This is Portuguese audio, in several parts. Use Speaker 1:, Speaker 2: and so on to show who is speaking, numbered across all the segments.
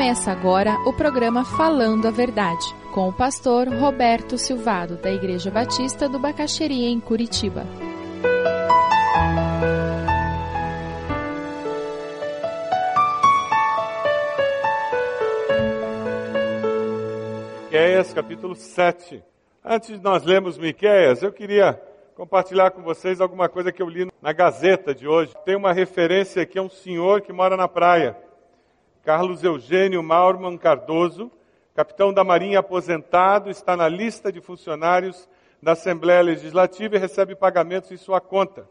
Speaker 1: Começa agora o programa Falando a Verdade, com o pastor Roberto Silvado, da Igreja Batista do Bacaxeria, em Curitiba.
Speaker 2: Miqueias, capítulo 7. Antes de nós lermos Miqueias, eu queria compartilhar com vocês alguma coisa que eu li na Gazeta de hoje. Tem uma referência aqui a um senhor que mora na praia. Carlos Eugênio Maurman Cardoso, capitão da Marinha aposentado, está na lista de funcionários da Assembleia Legislativa e recebe pagamentos em sua conta,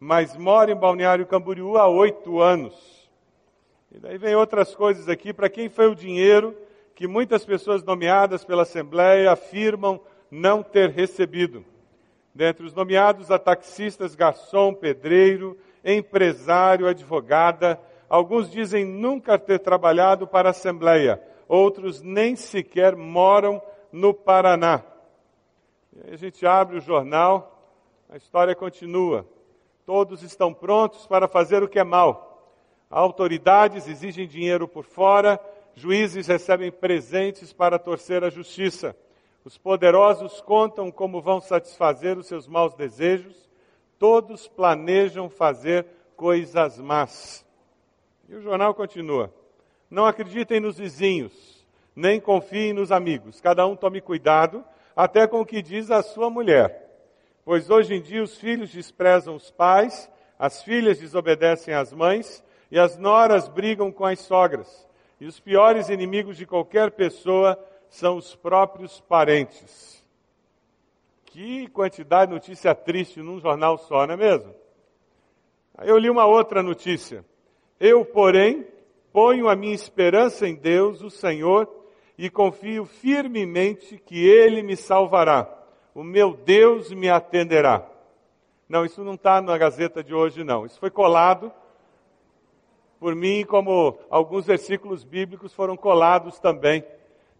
Speaker 2: mas mora em Balneário Camboriú há oito anos. E daí vem outras coisas aqui, para quem foi o dinheiro que muitas pessoas nomeadas pela Assembleia afirmam não ter recebido. Dentre os nomeados, há taxistas, garçom, pedreiro, empresário, advogada, Alguns dizem nunca ter trabalhado para a Assembleia, outros nem sequer moram no Paraná. E a gente abre o jornal, a história continua. Todos estão prontos para fazer o que é mal. Autoridades exigem dinheiro por fora, juízes recebem presentes para torcer a justiça. Os poderosos contam como vão satisfazer os seus maus desejos. Todos planejam fazer coisas más. E o jornal continua: Não acreditem nos vizinhos, nem confiem nos amigos. Cada um tome cuidado, até com o que diz a sua mulher. Pois hoje em dia os filhos desprezam os pais, as filhas desobedecem às mães, e as noras brigam com as sogras. E os piores inimigos de qualquer pessoa são os próprios parentes. Que quantidade de notícia triste num jornal só, não é mesmo? Aí eu li uma outra notícia. Eu, porém, ponho a minha esperança em Deus, o Senhor, e confio firmemente que Ele me salvará. O meu Deus me atenderá. Não, isso não está na Gazeta de hoje, não. Isso foi colado por mim, como alguns versículos bíblicos foram colados também.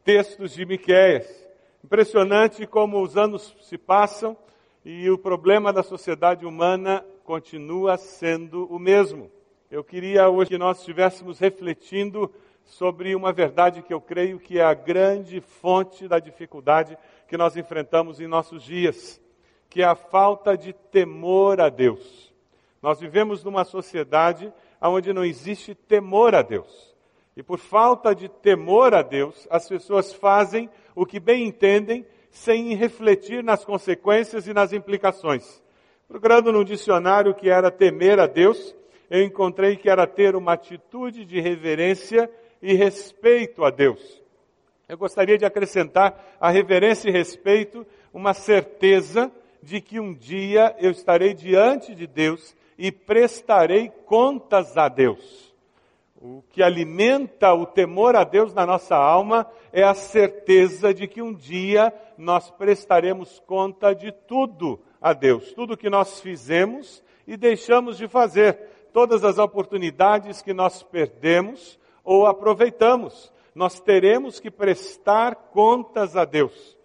Speaker 2: Textos de Miquéias. Impressionante como os anos se passam e o problema da sociedade humana continua sendo o mesmo. Eu queria hoje que nós estivéssemos refletindo sobre uma verdade que eu creio que é a grande fonte da dificuldade que nós enfrentamos em nossos dias, que é a falta de temor a Deus. Nós vivemos numa sociedade onde não existe temor a Deus. E por falta de temor a Deus, as pessoas fazem o que bem entendem sem refletir nas consequências e nas implicações. Procurando num dicionário que era temer a Deus, eu encontrei que era ter uma atitude de reverência e respeito a Deus. Eu gostaria de acrescentar a reverência e respeito uma certeza de que um dia eu estarei diante de Deus e prestarei contas a Deus. O que alimenta o temor a Deus na nossa alma é a certeza de que um dia nós prestaremos conta de tudo a Deus, tudo que nós fizemos e deixamos de fazer todas as oportunidades que nós perdemos ou aproveitamos. Nós teremos que prestar contas a Deus.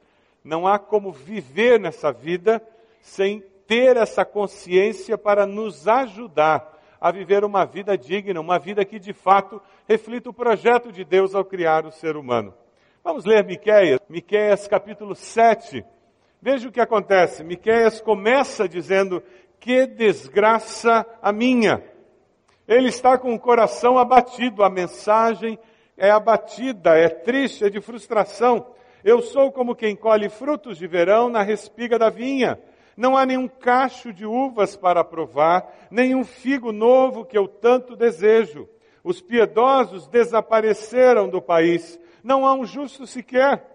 Speaker 2: Não há como viver nessa vida sem ter essa consciência para nos ajudar a viver uma vida digna, uma vida que de fato reflita o projeto de Deus ao criar o ser humano. Vamos ler Miqueias, Miqueias capítulo 7. Veja o que acontece. Miqueias começa dizendo: "Que desgraça a minha". Ele está com o coração abatido, a mensagem é abatida, é triste, é de frustração. Eu sou como quem colhe frutos de verão na respiga da vinha. Não há nenhum cacho de uvas para provar, nenhum figo novo que eu tanto desejo. Os piedosos desapareceram do país, não há um justo sequer.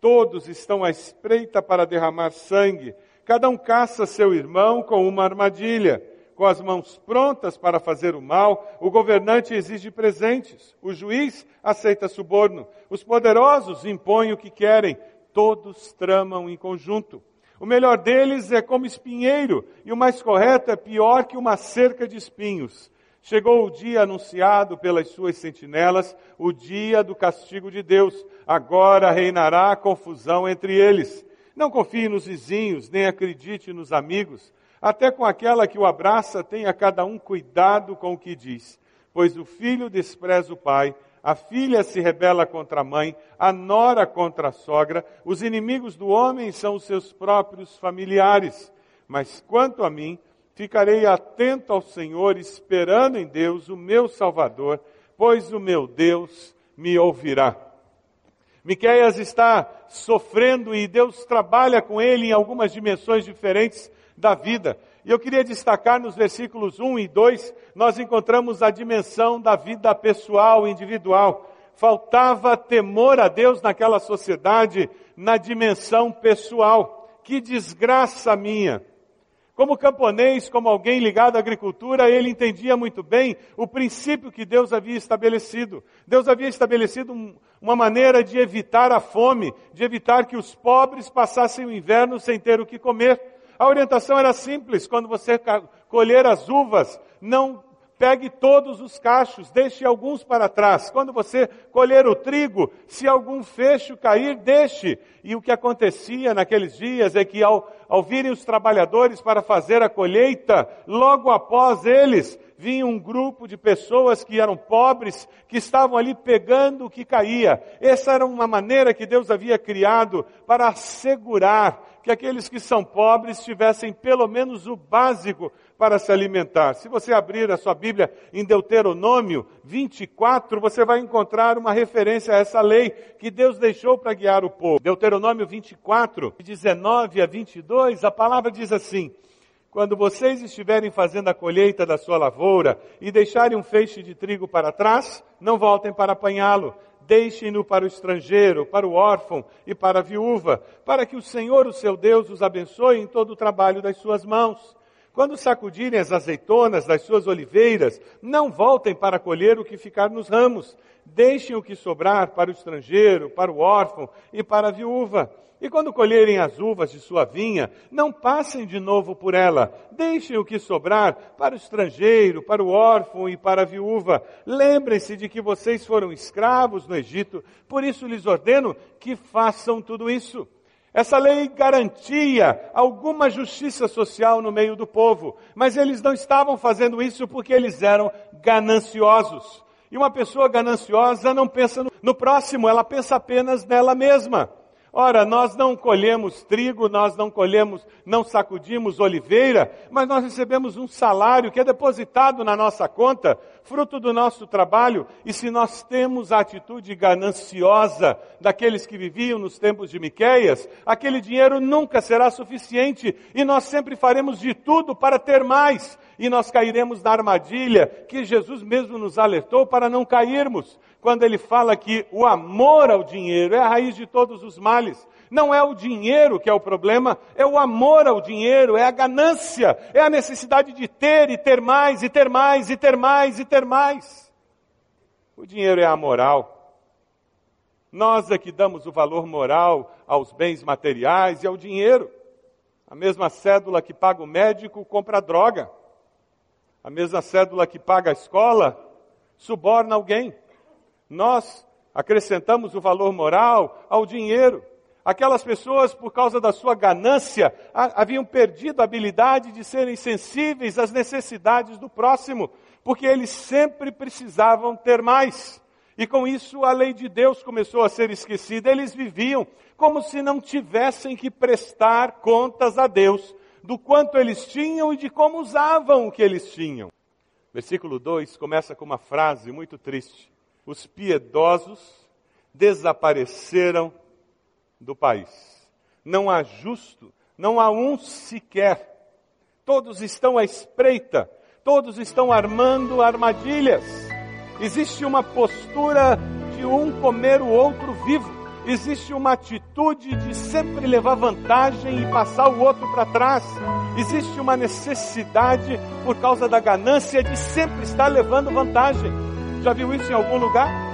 Speaker 2: Todos estão à espreita para derramar sangue, cada um caça seu irmão com uma armadilha com as mãos prontas para fazer o mal, o governante exige presentes, o juiz aceita suborno, os poderosos impõem o que querem, todos tramam em conjunto. O melhor deles é como espinheiro, e o mais correto é pior que uma cerca de espinhos. Chegou o dia anunciado pelas suas sentinelas, o dia do castigo de Deus. Agora reinará confusão entre eles. Não confie nos vizinhos, nem acredite nos amigos até com aquela que o abraça, tenha cada um cuidado com o que diz, pois o filho despreza o pai, A filha se rebela contra a mãe, a nora contra a sogra, os inimigos do homem são os seus próprios familiares. Mas quanto a mim, ficarei atento ao Senhor, esperando em Deus, o meu Salvador, pois o meu Deus me ouvirá. Miqueias está sofrendo e Deus trabalha com ele em algumas dimensões diferentes da vida. E eu queria destacar nos versículos 1 e 2, nós encontramos a dimensão da vida pessoal, individual. Faltava temor a Deus naquela sociedade, na dimensão pessoal. Que desgraça minha! Como camponês, como alguém ligado à agricultura, ele entendia muito bem o princípio que Deus havia estabelecido. Deus havia estabelecido um, uma maneira de evitar a fome, de evitar que os pobres passassem o inverno sem ter o que comer. A orientação era simples: quando você colher as uvas, não pegue todos os cachos, deixe alguns para trás. Quando você colher o trigo, se algum fecho cair, deixe. E o que acontecia naqueles dias é que ao, ao virem os trabalhadores para fazer a colheita, logo após eles, vinha um grupo de pessoas que eram pobres, que estavam ali pegando o que caía. Essa era uma maneira que Deus havia criado para assegurar que aqueles que são pobres tivessem pelo menos o básico para se alimentar. Se você abrir a sua Bíblia em Deuteronômio 24, você vai encontrar uma referência a essa lei que Deus deixou para guiar o povo. Deuteronômio 24, 19 a 22, a palavra diz assim: quando vocês estiverem fazendo a colheita da sua lavoura e deixarem um feixe de trigo para trás, não voltem para apanhá-lo deixem-no para o estrangeiro, para o órfão e para a viúva, para que o Senhor, o seu Deus, os abençoe em todo o trabalho das suas mãos. Quando sacudirem as azeitonas das suas oliveiras, não voltem para colher o que ficar nos ramos. Deixem o que sobrar para o estrangeiro, para o órfão e para a viúva. E quando colherem as uvas de sua vinha, não passem de novo por ela. Deixem o que sobrar para o estrangeiro, para o órfão e para a viúva. Lembrem-se de que vocês foram escravos no Egito, por isso lhes ordeno que façam tudo isso. Essa lei garantia alguma justiça social no meio do povo, mas eles não estavam fazendo isso porque eles eram gananciosos. E uma pessoa gananciosa não pensa no próximo, ela pensa apenas nela mesma. Ora, nós não colhemos trigo, nós não colhemos, não sacudimos oliveira, mas nós recebemos um salário que é depositado na nossa conta, fruto do nosso trabalho, e se nós temos a atitude gananciosa daqueles que viviam nos tempos de Miqueias, aquele dinheiro nunca será suficiente e nós sempre faremos de tudo para ter mais, e nós cairemos na armadilha que Jesus mesmo nos alertou para não cairmos quando ele fala que o amor ao dinheiro é a raiz de todos os males. Não é o dinheiro que é o problema, é o amor ao dinheiro, é a ganância, é a necessidade de ter e ter mais, e ter mais, e ter mais, e ter mais. O dinheiro é amoral. Nós é que damos o valor moral aos bens materiais e ao dinheiro. A mesma cédula que paga o médico compra droga. A mesma cédula que paga a escola suborna alguém nós acrescentamos o valor moral ao dinheiro. Aquelas pessoas, por causa da sua ganância, haviam perdido a habilidade de serem sensíveis às necessidades do próximo, porque eles sempre precisavam ter mais. E com isso a lei de Deus começou a ser esquecida. Eles viviam como se não tivessem que prestar contas a Deus do quanto eles tinham e de como usavam o que eles tinham. Versículo 2 começa com uma frase muito triste os piedosos desapareceram do país. Não há justo, não há um sequer. Todos estão à espreita, todos estão armando armadilhas. Existe uma postura de um comer o outro vivo. Existe uma atitude de sempre levar vantagem e passar o outro para trás. Existe uma necessidade, por causa da ganância, de sempre estar levando vantagem. Já viu isso em algum lugar?